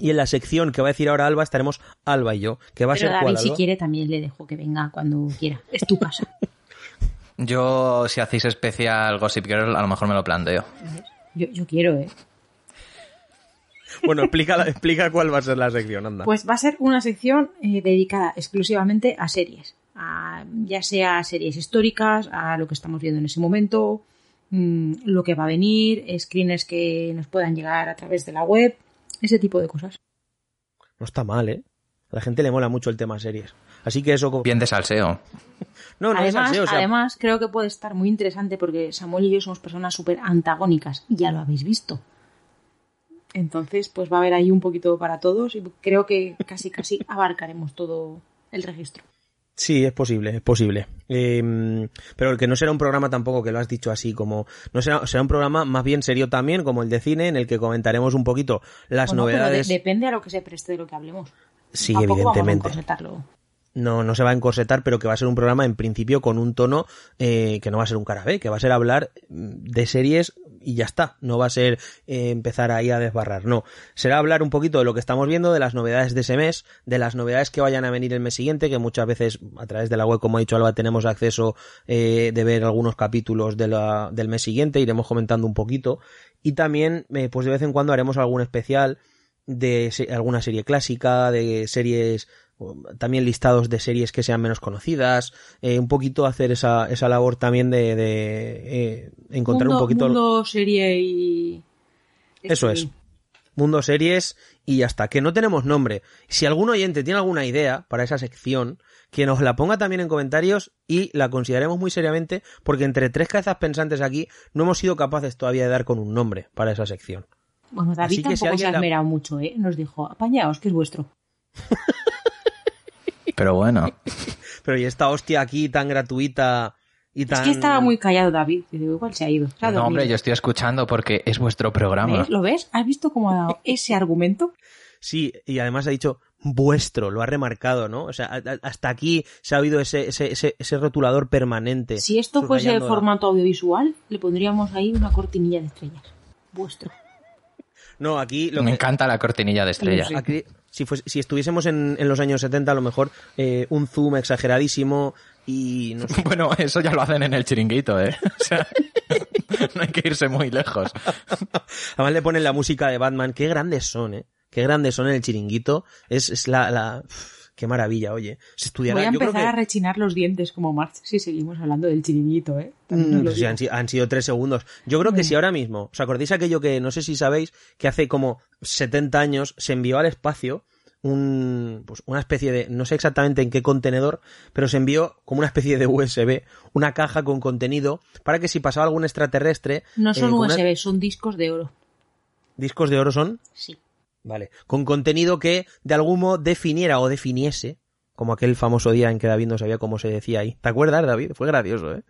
y en la sección que va a decir ahora Alba estaremos Alba y yo, que va a Pero ser David, cuál, si quiere, también le dejo que venga cuando quiera. Es tu casa. Yo, si hacéis especial Gossip Girl, a lo mejor me lo planteo. Yo, yo quiero, ¿eh? Bueno, explica, explica cuál va a ser la sección, anda. Pues va a ser una sección eh, dedicada exclusivamente a series. A, ya sea series históricas, a lo que estamos viendo en ese momento, mm, lo que va a venir, screeners que nos puedan llegar a través de la web, ese tipo de cosas. No está mal, ¿eh? A la gente le mola mucho el tema series. Así que eso... Bien de salseo. No, no es además, salseo, o sea, además, creo que puede estar muy interesante porque Samuel y yo somos personas súper antagónicas y ya lo habéis visto. Entonces, pues va a haber ahí un poquito para todos y creo que casi casi abarcaremos todo el registro. Sí, es posible, es posible. Eh, pero el que no será un programa tampoco, que lo has dicho así, como... No será, será un programa más bien serio también, como el de cine, en el que comentaremos un poquito las Bueno, pero de- novedades... depende a lo que se preste de lo que hablemos. Sí, Tampoco vamos a evidentemente. No, no se va a encorsetar, pero que va a ser un programa en principio con un tono eh, que no va a ser un cara B, que va a ser hablar mm, de series y ya está. No va a ser eh, empezar ahí a desbarrar, no. Será hablar un poquito de lo que estamos viendo, de las novedades de ese mes, de las novedades que vayan a venir el mes siguiente, que muchas veces a través de la web, como ha dicho Alba, tenemos acceso eh, de ver algunos capítulos del mes siguiente, iremos comentando un poquito. Y también, pues de vez en cuando haremos algún especial de alguna serie clásica, de series también listados de series que sean menos conocidas, eh, un poquito hacer esa, esa labor también de, de, eh, encontrar mundo, un poquito Mundo, serie y... eso es. Mundo series y hasta que no tenemos nombre. Si algún oyente tiene alguna idea para esa sección, que nos la ponga también en comentarios y la consideremos muy seriamente, porque entre tres cabezas pensantes aquí no hemos sido capaces todavía de dar con un nombre para esa sección. Bueno, David Así que si tampoco se ha la- esmerado mucho, ¿eh? Nos dijo, apañaos, que es vuestro. Pero bueno, Pero y esta hostia aquí tan gratuita y tan... Es que estaba muy callado David. Y digo, igual se ha ido. Se ha no, hombre, yo estoy escuchando porque es vuestro programa. ¿Ves? ¿Lo ves? ¿Has visto cómo ha dado ese argumento? Sí, y además ha dicho vuestro, lo ha remarcado, ¿no? O sea, hasta aquí se ha oído ese, ese, ese, ese rotulador permanente. Si esto fuese la- formato audiovisual, le pondríamos ahí una cortinilla de estrellas. Vuestro. No, aquí lo Me que- encanta la cortinilla de estrella. Sí. Aquí, si, fuese- si estuviésemos en, en los años 70, a lo mejor eh, un zoom exageradísimo y no sé. Bueno, eso ya lo hacen en el chiringuito, ¿eh? O sea, no hay que irse muy lejos. Además le ponen la música de Batman. Qué grandes son, ¿eh? Qué grandes son en el chiringuito. Es, es la, la... Qué maravilla, oye. Se estudiará, Voy a yo creo empezar que- a rechinar los dientes como Marx si seguimos hablando del chiringuito, ¿eh? Mm, sí, digo. han, si- han sido tres segundos. Yo creo que si ahora mismo, ¿os acordáis aquello que no sé si sabéis que hace como 70 años se envió al espacio un, pues una especie de, no sé exactamente en qué contenedor, pero se envió como una especie de USB, una caja con contenido para que si pasaba algún extraterrestre... No eh, son una- USB, son discos de oro. discos de oro son, Sí. Vale, con contenido que de algún modo definiera o definiese, como aquel famoso día en que David no sabía cómo se decía ahí. ¿Te acuerdas, David? Fue gracioso, ¿eh?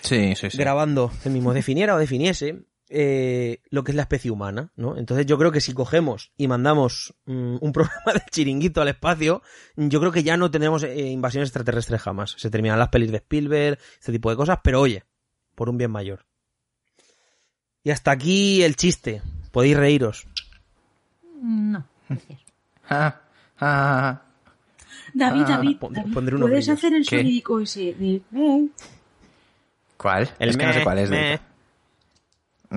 Sí, sí, sí. grabando el mismo definiera o definiese eh, lo que es la especie humana, ¿no? Entonces yo creo que si cogemos y mandamos mm, un programa de chiringuito al espacio, yo creo que ya no tendremos eh, invasiones extraterrestres jamás. Se terminan las pelis de Spielberg, este tipo de cosas, pero oye, por un bien mayor. Y hasta aquí el chiste. Podéis reíros. No, gracias. Ah, ah, David, Ah, David, pon- David, ¿puedes brillos. hacer el ¿Qué? sonidico ese de... ¿Cuál? El es que no sé cuál es.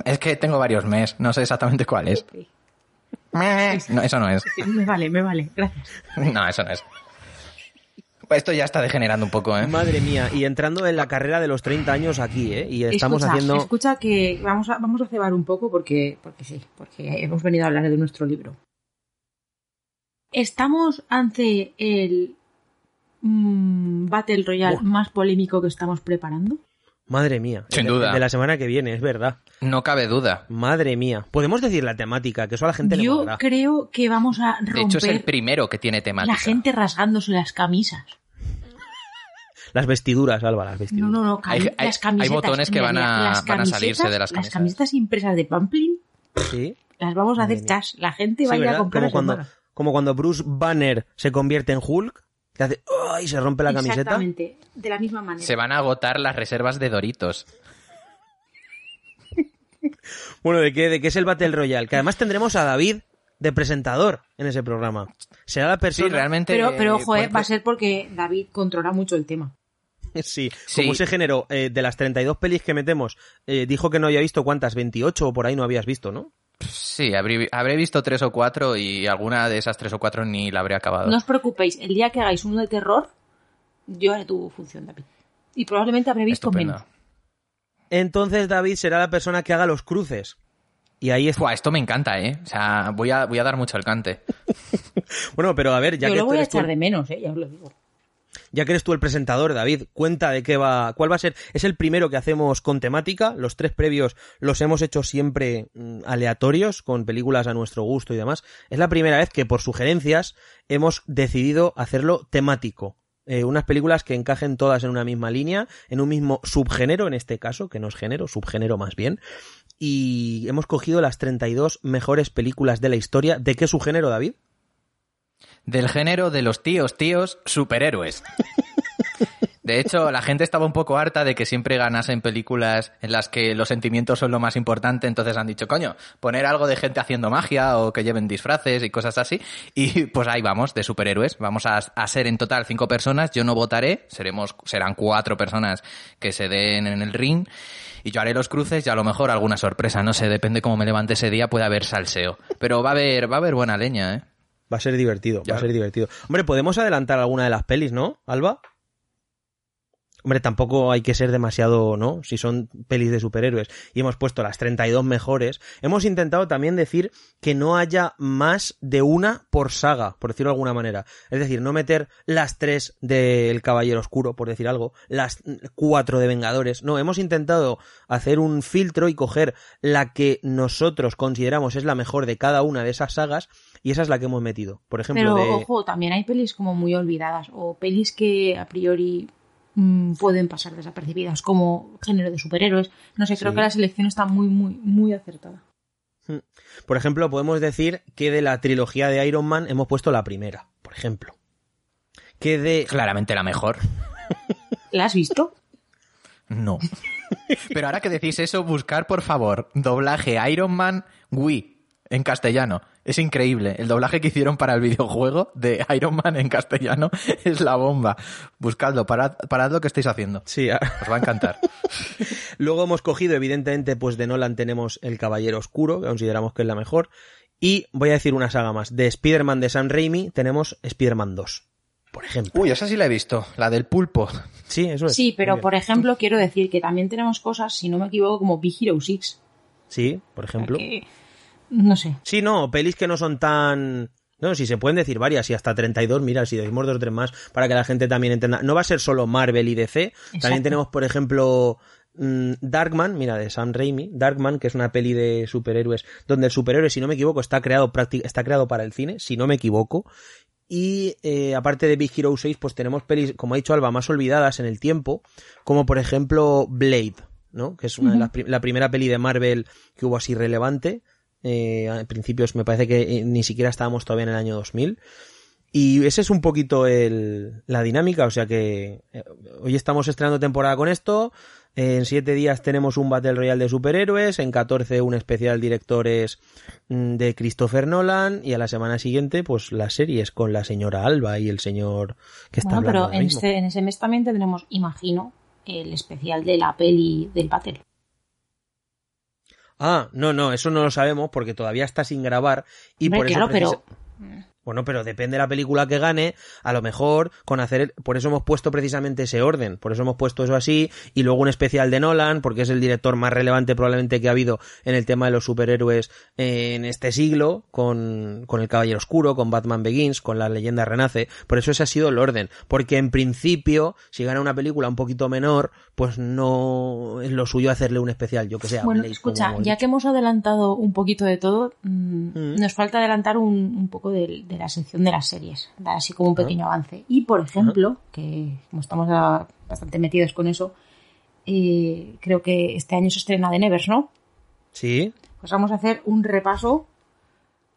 Es que tengo varios mes, no sé exactamente cuál es. No, eso no es. Me vale, me vale, gracias. No, eso no es. Esto ya está degenerando un poco, ¿eh? Madre mía, y entrando en la carrera de los 30 años aquí, ¿eh? Y estamos escucha, haciendo... escucha que vamos a, vamos a cebar un poco porque, porque sí, porque hemos venido a hablar de nuestro libro. Estamos ante el mm, Battle Royale Buah. más polémico que estamos preparando. Madre mía. Sin el duda. el de la semana que viene, es verdad. No cabe duda. Madre mía. Podemos decir la temática, que eso a la gente le Yo creo que vamos a De hecho, es el romper primero que tiene temática. la gente rasgándose las camisas. Las vestiduras, Alba, las No, vestiduras. no, no, cami- Hay- hay- las camisetas. hay botones que van a- mira, las van a salirse camisetas- de las Las camisas. camisetas impresas de Pamplin Sí. las vamos a hacer chas. La gente Sí, ¿verdad? a comprar como a cuando, hermana. como cuando Bruce Banner se convierte en Hulk, que hace se rompe la camiseta. Exactamente, de la misma manera. Se van a agotar las reservas de Doritos. Bueno, ¿de qué, ¿de qué es el Battle Royale? Que además tendremos a David de presentador en ese programa. Será la Sí, persona... realmente. Pero, pero ojo, eh, va a ser porque David controla mucho el tema. Sí, Sí. como ese género eh, de las 32 pelis que metemos, eh, dijo que no había visto cuántas, 28 o por ahí no habías visto, ¿no? Sí, habré, habré visto tres o cuatro y alguna de esas tres o cuatro ni la habré acabado. No os preocupéis, el día que hagáis uno de terror, yo haré tu función, David. Y probablemente habré visto Estupendo. menos. Entonces David será la persona que haga los cruces. Y ahí es... Fua, esto me encanta, ¿eh? O sea, voy a, voy a dar mucho al cante. Bueno, pero a ver, ya yo que lo voy a tú echar de menos, eh, ya os lo digo. Ya que eres tú el presentador, David, cuenta de qué va, cuál va a ser. Es el primero que hacemos con temática. Los tres previos los hemos hecho siempre mm, aleatorios, con películas a nuestro gusto y demás. Es la primera vez que por sugerencias hemos decidido hacerlo temático. Eh, unas películas que encajen todas en una misma línea, en un mismo subgénero, en este caso, que no es género, subgénero más bien. Y hemos cogido las 32 mejores películas de la historia. ¿De qué subgénero, David? Del género de los tíos, tíos, superhéroes. De hecho, la gente estaba un poco harta de que siempre ganasen películas en las que los sentimientos son lo más importante, entonces han dicho, coño, poner algo de gente haciendo magia o que lleven disfraces y cosas así. Y pues ahí vamos, de superhéroes. Vamos a, a ser en total cinco personas, yo no votaré, seremos, serán cuatro personas que se den en el ring. Y yo haré los cruces y a lo mejor alguna sorpresa, no sé, depende cómo me levante ese día, puede haber salseo. Pero va a haber, va a haber buena leña, ¿eh? Va a ser divertido, Ya. va a ser divertido. Hombre, podemos adelantar alguna de las pelis, ¿no, Alba? Hombre, tampoco hay que ser demasiado, ¿no? Si son pelis de superhéroes y hemos puesto las 32 mejores, hemos intentado también decir que no haya más de una por saga, por decirlo de alguna manera. Es decir, no meter las tres del Caballero Oscuro, por decir algo, las cuatro de Vengadores. No, hemos intentado hacer un filtro y coger la que nosotros consideramos es la mejor de cada una de esas sagas y esa es la que hemos metido. Por ejemplo, Pero de... ojo, también hay pelis como muy olvidadas o pelis que a priori mm, pueden pasar desapercibidas como género de superhéroes. No sé, creo Sí. que la selección está muy, muy, muy acertada. Por ejemplo, podemos decir que de la trilogía de Iron Man hemos puesto la primera, por ejemplo. Que de... Claramente la mejor. ¿La has visto? No. Pero ahora que decís eso, buscar por favor doblaje Iron Man Wii en castellano. Es increíble. El doblaje que hicieron para el videojuego de Iron Man en castellano es la bomba. Buscadlo, parad, parad lo que estáis haciendo. Sí, a- Os va a encantar. luego hemos cogido, evidentemente, pues de Nolan tenemos El Caballero Oscuro, que consideramos que es la mejor. Y voy a decir una saga más. De Spider-Man de Sam Raimi tenemos Spider-Man 2. por ejemplo. Uy, esa sí la he visto, la del pulpo. Sí, eso es. Sí, pero por ejemplo, quiero decir que también tenemos cosas, si no me equivoco, como Big Hero 6. Sí, por ejemplo. que- no sé. Sí, no, pelis que no son tan... No, si se pueden decir varias y hasta 32, mira, si decimos dos o tres más para que la gente también entienda. No va a ser solo Marvel y DC, también tenemos, por ejemplo, mm, Darkman, mira, de Sam Raimi, Darkman, que es una peli de superhéroes, donde el superhéroe, si no me equivoco, está creado, está creado para el cine, si no me equivoco. Y eh, aparte de Big Hero 6, pues tenemos pelis, como ha dicho Alba, más olvidadas en el tiempo, como por ejemplo Blade, ¿no? Que es una de las la primera peli de Marvel que hubo así relevante. Eh, a principios me parece que eh, ni siquiera estábamos todavía en el año 2000. Y ese es un poquito el, la dinámica, o sea que eh, hoy estamos estrenando temporada con esto, en siete días tenemos un Battle Royale de superhéroes, en 14 un especial directores mm, de Christopher Nolan y a la semana siguiente pues las series con la señora Alba y el señor que está Bueno, hablando pero ahora en, mismo. este, en ese mes también tendremos, imagino, el especial de la peli del Battle. Ah, no, no, eso no lo sabemos porque todavía está sin grabar y Hombre, por eso pero Bueno, pero depende de la película que gane, a lo mejor con hacer, el- por eso hemos puesto precisamente ese orden, por eso hemos puesto eso así, y luego un especial de Nolan, porque es el director más relevante probablemente que ha habido en el tema de los superhéroes en este siglo, con, con El Caballero Oscuro, con Batman Begins, con La Leyenda Renace, por eso ese ha sido el orden, porque en principio, si gana una película un poquito menor, pues no es lo suyo hacerle un especial, yo que sé. a Bueno, Blade, escucha, ya que hemos adelantado un poquito de todo, mm, Mm. nos falta adelantar un, un poco de, de la sección de las series, dar así como un pequeño avance. Y, por ejemplo, que como estamos a- bastante metidos con eso, eh, creo que este año se estrena The Nevers, ¿no? Sí, Pues vamos a hacer un repaso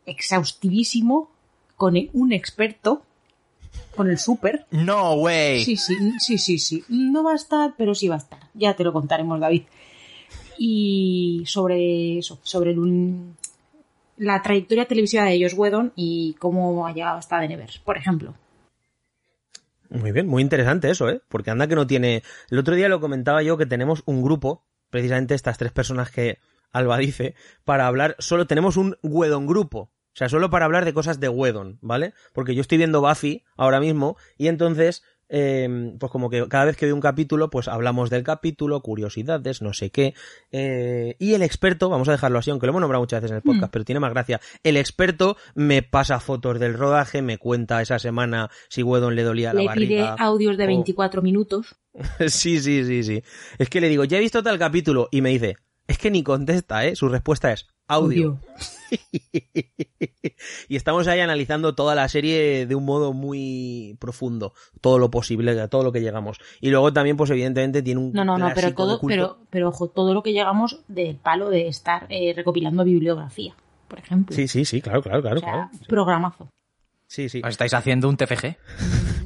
exhaustivísimo con un experto, con el súper. No way. Sí, sí, sí, sí, sí. No va a estar, pero sí va a estar. Ya te lo contaremos, David. Y sobre eso, sobre el- la trayectoria televisiva de Josh Whedon y cómo ha llegado hasta The Nevers, por ejemplo. Muy bien, muy interesante eso, ¿eh? Porque anda que no tiene... El otro día lo comentaba yo que tenemos un grupo, precisamente estas tres personas que Alba dice, para hablar, solo tenemos un Wedon grupo. O sea, solo para hablar de cosas de Wedon, ¿vale? Porque yo estoy viendo Buffy ahora mismo y entonces, eh, pues como que cada vez que veo un capítulo, pues hablamos del capítulo, curiosidades, no sé qué. eh, y el experto, vamos a dejarlo así, aunque lo hemos nombrado muchas veces en el podcast, Mm. pero tiene más gracia. El experto me pasa fotos del rodaje, me cuenta esa semana si Wedon le dolía la Le pide barriga. audios de o- 24 minutos. Sí, sí, sí, sí. Es que le digo, ya he visto tal capítulo y me dice, es que ni contesta, ¿eh? Su respuesta es audio. y estamos ahí analizando toda la serie de un modo muy profundo, todo lo posible, todo lo que llegamos. Y luego también, pues evidentemente tiene un No, no, no, pero todo, culto. pero, pero ojo, todo lo que llegamos del palo de estar eh, recopilando bibliografía, por ejemplo. Sí, sí, sí, claro, claro, claro. o sea, claro. programazo. Sí, sí. ¿Os estáis haciendo un TFG?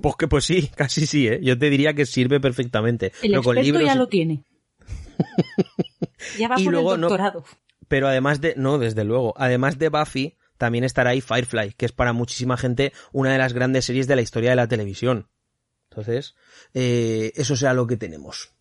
Pues que pues sí, casi sí, ¿eh? Yo te diría que sirve perfectamente. El Pero con experto libros ya lo tiene. ya va Y por luego el no- doctorado. Pero además de, no, desde luego, además de Buffy, también estará ahí Firefly, que es para muchísima gente una de las grandes series de la historia de la televisión. Entonces, eh, eso será lo que tenemos.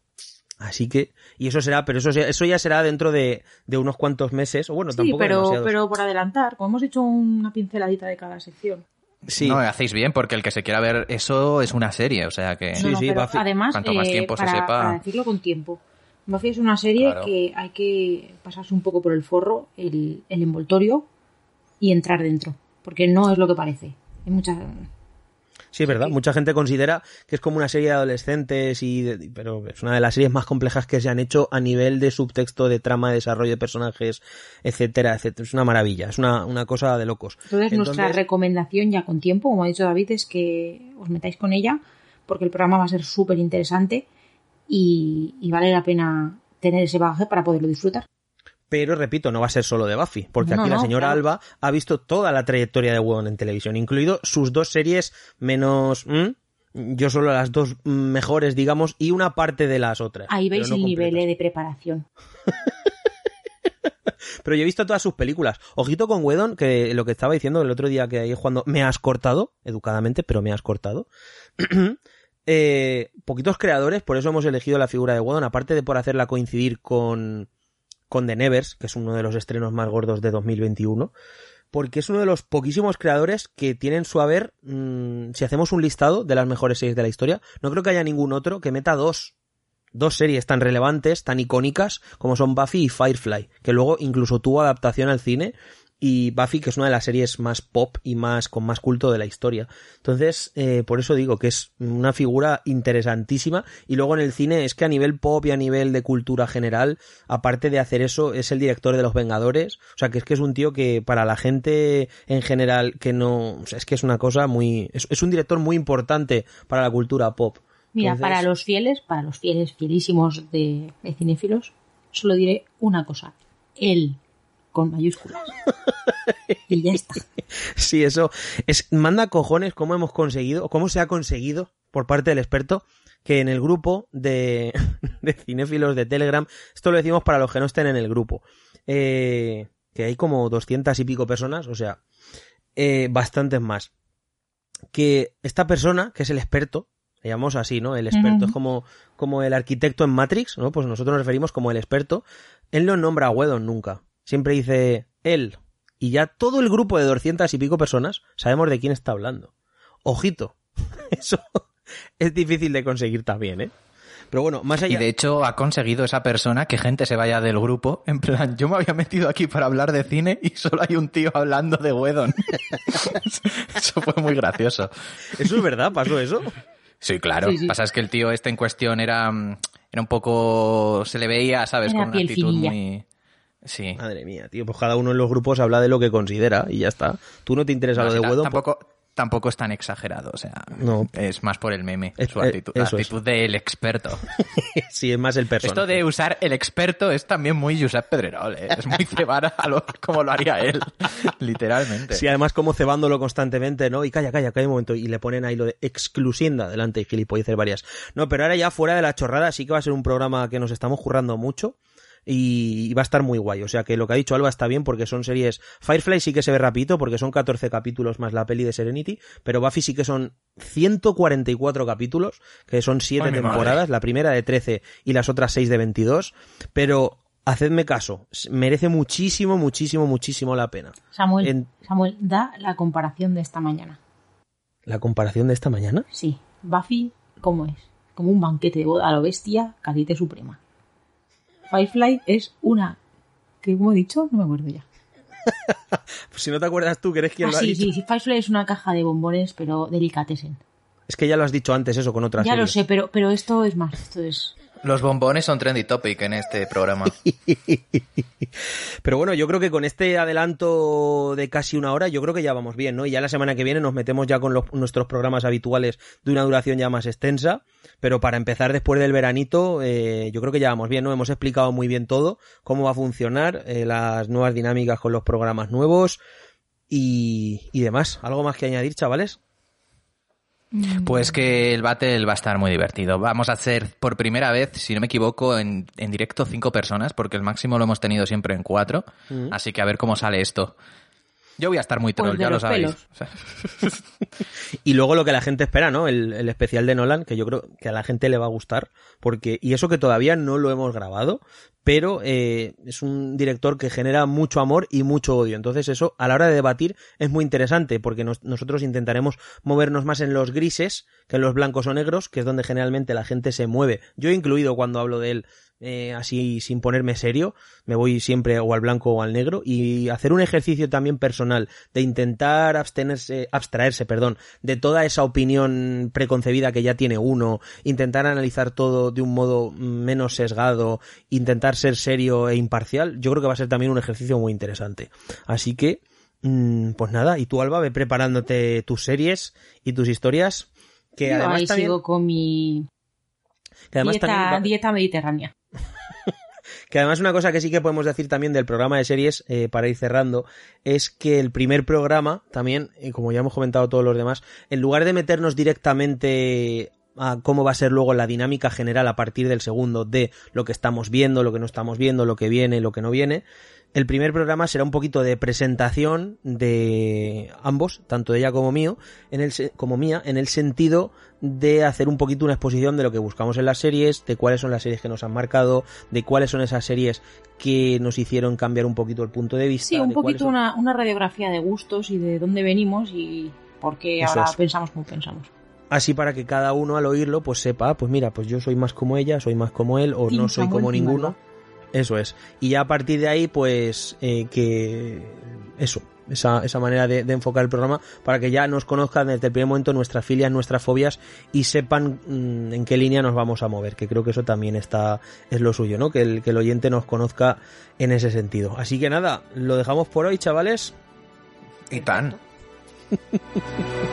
Así que, y eso será, pero eso, eso ya será dentro de, de unos cuantos meses, o bueno, Sí, tampoco pero, demasiados. pero por adelantar, como hemos hecho una pinceladita de cada sección. Sí, No, hacéis bien, porque el que se quiera ver eso es una serie, o sea que... Sí, No, no, sí, pero Buffy- además, cuanto más eh, tiempo se sepa- para decirlo con tiempo, Buffy es una serie Claro. que hay que pasarse un poco por el forro, el, el envoltorio y entrar dentro, porque no es lo que parece. Hay muchas... sí, es verdad. Mucha gente considera que es como una serie de adolescentes, y de- pero es una de las series más complejas que se han hecho a nivel de subtexto, de trama, de desarrollo de personajes, etcétera, etcétera. Es una maravilla, es una, una cosa de locos. Entonces, nuestra Entonces- recomendación ya con tiempo, como ha dicho David, es que os metáis con ella, porque el programa va a ser súper interesante y, y vale la pena tener ese bagaje para poderlo disfrutar. Pero repito, no va a ser solo de Buffy, porque No, aquí la no, señora claro. Alba ha visto toda la trayectoria de Whedon en televisión, incluido sus dos series menos... ¿m? Yo solo las dos mejores, digamos, y una parte de las otras. Ahí veis no el nivel eh, de preparación. Pero yo he visto todas sus películas. Ojito con Whedon, que lo que estaba diciendo el otro día que ahí cuando me has cortado, educadamente, pero me has cortado. Eh, poquitos creadores, por eso hemos elegido la figura de Whedon, aparte de por hacerla coincidir con, con The Nevers, que es uno de los estrenos más gordos de 2021. porque es uno de los poquísimos creadores que tienen su haber, mm, si hacemos un listado de las mejores series de la historia, no creo que haya ningún otro que meta dos dos series tan relevantes, tan icónicas como son Buffy y Firefly, que luego incluso tuvo adaptación al cine y Buffy que es una de las series más pop y más con más culto de la historia. Entonces, eh, por eso digo que es una figura interesantísima y luego en el cine es que a nivel pop y a nivel de cultura general, aparte de hacer eso, es el director de Los Vengadores, o sea que es que es un tío que para la gente en general que no, o sea, es que es una cosa muy, es, es un director muy importante para la cultura pop. Mira, Entonces- para los fieles, para los fieles, fielísimos de, de cinéfilos, solo diré una cosa. Él, con mayúsculas. y ya está. Sí, eso es manda cojones cómo hemos conseguido, o cómo se ha conseguido por parte del experto que en el grupo de, de cinéfilos de Telegram, esto lo decimos para los que no estén en el grupo, eh, que hay como doscientas y pico personas, o sea, eh, bastantes más, que esta persona, que es el experto, le llamamos así, ¿no? El experto es como, como el arquitecto en Matrix, ¿no? Pues nosotros nos referimos como el experto. Él no nombra a Whedon nunca. Siempre dice él. Y ya todo el grupo de doscientas y pico personas sabemos de quién está hablando. Ojito. Eso es difícil de conseguir también, ¿eh? Pero bueno, más Y allá... de hecho ha conseguido esa persona que gente se vaya del grupo. En plan, yo me había metido aquí para hablar de cine y solo hay un tío hablando de Wedon. Eso fue muy gracioso. ¿Eso es verdad? ¿Pasó eso? Sí, claro. Sí, sí. Pasa es que el tío este en cuestión era, mm, era un poco... Se le veía, ¿sabes? Era Con una actitud finilla. muy... Sí. Madre mía, tío. Pues cada uno en los grupos habla de lo que considera y ya está. Tú no te interesa No, lo de Whedon. tampoco, tampoco es tan exagerado, o sea, No. es más por el meme, Es- su eh, actitud, la es. actitud del experto. sí, es más el personaje. Esto de usar el experto es también muy Josep Pedrerol, ¿eh? es muy cebar a lo, como lo haría él, literalmente. Sí, además como cebándolo constantemente, ¿no? Y calla, calla, calla un momento. Y le ponen ahí lo de exclusienda delante y gilipolleces varias. No, pero ahora ya fuera de la chorrada sí que va a ser un programa que nos estamos currando mucho. Y y va a estar muy guay. O sea que lo que ha dicho Alba está bien porque son series... Firefly sí que se ve rapidito porque son 14 capítulos más la peli de Serenity. Pero Buffy sí que son 144 capítulos, que son 7 Ay, mi temporadas. La primera de 13 y las otras 6 de 22. Pero hacedme caso. Merece muchísimo, muchísimo, muchísimo la pena. Samuel, En- Samuel, da la comparación de esta mañana. ¿La comparación de esta mañana? Sí, Buffy, ¿cómo es? Como un banquete de boda a lo bestia, cadete suprema. Firefly es una... que como he dicho? No me acuerdo ya. Pues si no te acuerdas tú, que eres quien Ah, lo ha sí, dicho. sí, sí, Firefly es una caja de bombones, pero delicatessen. Es que ya lo has dicho antes eso con otras Ya lo sé, pero, pero esto es más, esto es... Los bombones son trendy topic en este programa. Pero bueno, yo creo que con este adelanto de casi una hora, yo creo que ya vamos bien, ¿no? Y ya la semana que viene nos metemos ya con nuestros programas habituales de una duración ya más extensa. Pero para empezar después del veranito, eh, yo creo que ya vamos bien, ¿no? Hemos explicado muy bien todo, cómo va a funcionar, eh, las nuevas dinámicas con los programas nuevos y, y demás. ¿Algo más que añadir, chavales? Pues que el battle va a estar muy divertido. Vamos a hacer por primera vez, si no me equivoco, en, en directo cinco personas, porque el máximo lo hemos tenido siempre en cuatro. Así que a ver cómo sale esto. Yo voy a estar muy Pues troll, de ya lo sabéis. pelos. O sea, Y luego lo que la gente espera, ¿no? El, el especial de Nolan, que yo creo que a la gente le va a gustar, porque, y eso que todavía no lo hemos grabado, pero eh, es un director que genera mucho amor y mucho odio. Entonces eso, a la hora de debatir, es muy interesante, porque nos- nosotros intentaremos movernos más en los grises que en los blancos o negros, que es donde generalmente la gente se mueve. Yo incluido cuando hablo de él, eh, así sin ponerme serio, me voy siempre o al blanco o al negro y hacer un ejercicio también personal de intentar abstenerse, abstraerse, perdón, de toda esa opinión preconcebida que ya tiene uno, intentar analizar todo de un modo menos sesgado, intentar ser serio e imparcial, yo creo que va a ser también un ejercicio muy interesante. Así que, mm, pues nada, y tú Alba, ve preparándote tus series y tus historias, que Yo además ahí también, sigo con mi que además dieta, también va- dieta mediterránea. Que además una cosa que sí que podemos decir también del programa de series, eh, para ir cerrando, es que el primer programa, también, y como ya hemos comentado todos los demás, en lugar de meternos directamente a cómo va a ser luego la dinámica general a partir del segundo de lo que estamos viendo, lo que no estamos viendo, lo que viene, lo que no viene. El primer programa será un poquito de presentación de ambos, tanto de ella como mío, en el como mía, en el sentido de hacer un poquito una exposición de lo que buscamos en las series, de cuáles son las series que nos han marcado, de cuáles son esas series que nos hicieron cambiar un poquito el punto de vista. Sí, un poquito una, una, radiografía de gustos y de dónde venimos y por qué ahora pensamos como pensamos así para que cada uno al oírlo pues sepa, pues mira, pues yo soy más como ella, soy más como él o no soy como ninguno. Eso es. Y ya a partir de ahí, pues eh, que eso, esa, esa manera de, enfocar el programa para que ya nos conozcan desde el primer momento nuestras filias, nuestras fobias y sepan mm, en qué línea nos vamos a mover, que creo que eso también está es lo suyo, ¿no? Que el, que el oyente nos conozca en ese sentido. Así que nada, lo dejamos por hoy, chavales. Y tan.